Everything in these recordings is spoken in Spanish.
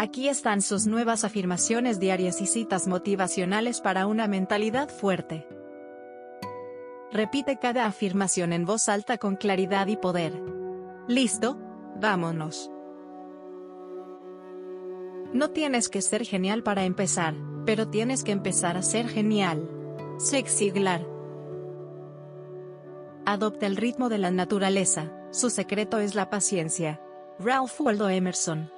Aquí están sus nuevas afirmaciones diarias y citas motivacionales para una mentalidad fuerte. Repite cada afirmación en voz alta con claridad y poder. ¿Listo? Vámonos. No tienes que ser genial para empezar, pero tienes que empezar a ser genial. Sexy Siglar. Adopta el ritmo de la naturaleza, su secreto es la paciencia. Ralph Waldo Emerson.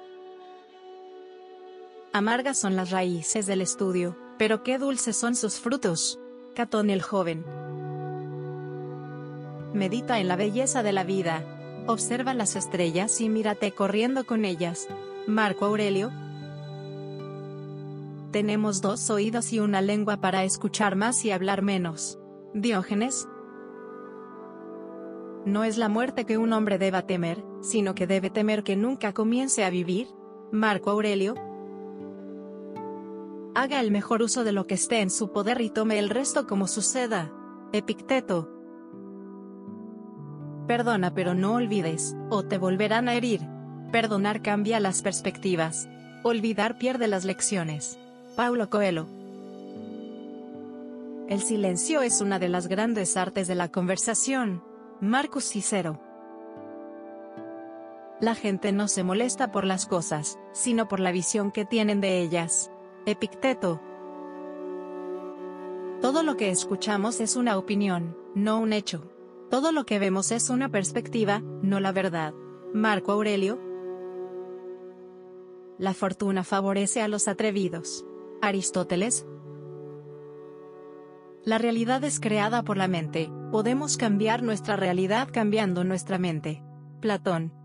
Amargas son las raíces del estudio, pero qué dulces son sus frutos. Catón el joven. Medita en la belleza de la vida. Observa las estrellas y mírate corriendo con ellas. Marco Aurelio. Tenemos dos oídos y una lengua para escuchar más y hablar menos. Diógenes. No es la muerte que un hombre deba temer, sino que debe temer que nunca comience a vivir. Marco Aurelio. Haga el mejor uso de lo que esté en su poder y tome el resto como suceda. Epicteto. Perdona pero no olvides, o te volverán a herir. Perdonar cambia las perspectivas. Olvidar pierde las lecciones. Paulo Coelho. El silencio es una de las grandes artes de la conversación. Marcus Cicero. La gente no se molesta por las cosas, sino por la visión que tienen de ellas. Epicteto. Todo lo que escuchamos es una opinión, no un hecho. Todo lo que vemos es una perspectiva, no la verdad. Marco Aurelio. La fortuna favorece a los atrevidos. Aristóteles. La realidad es creada por la mente, podemos cambiar nuestra realidad cambiando nuestra mente. Platón.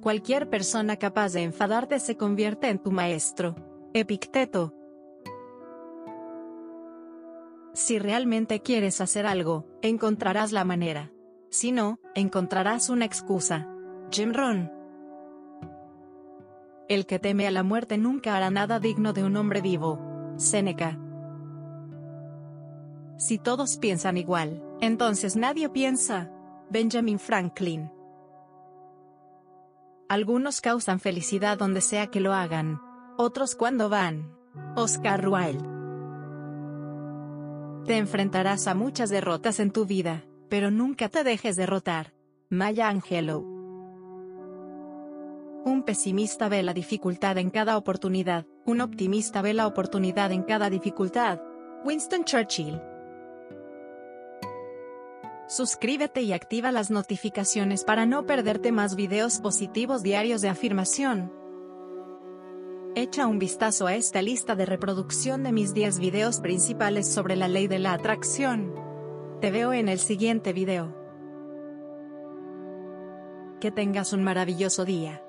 Cualquier persona capaz de enfadarte se convierte en tu maestro. Epicteto. Si realmente quieres hacer algo, encontrarás la manera. Si no, encontrarás una excusa. Jim Rohn. El que teme a la muerte nunca hará nada digno de un hombre vivo. Séneca. Si todos piensan igual, entonces nadie piensa. Benjamin Franklin. Algunos causan felicidad donde sea que lo hagan. Otros cuando van. Oscar Wilde. Te enfrentarás a muchas derrotas en tu vida, pero nunca te dejes derrotar. Maya Angelou. Un pesimista ve la dificultad en cada oportunidad, un optimista ve la oportunidad en cada dificultad. Winston Churchill. Suscríbete y activa las notificaciones para no perderte más videos positivos diarios de afirmación. Echa un vistazo a esta lista de reproducción de mis 10 videos principales sobre la ley de la atracción. Te veo en el siguiente video. Que tengas un maravilloso día.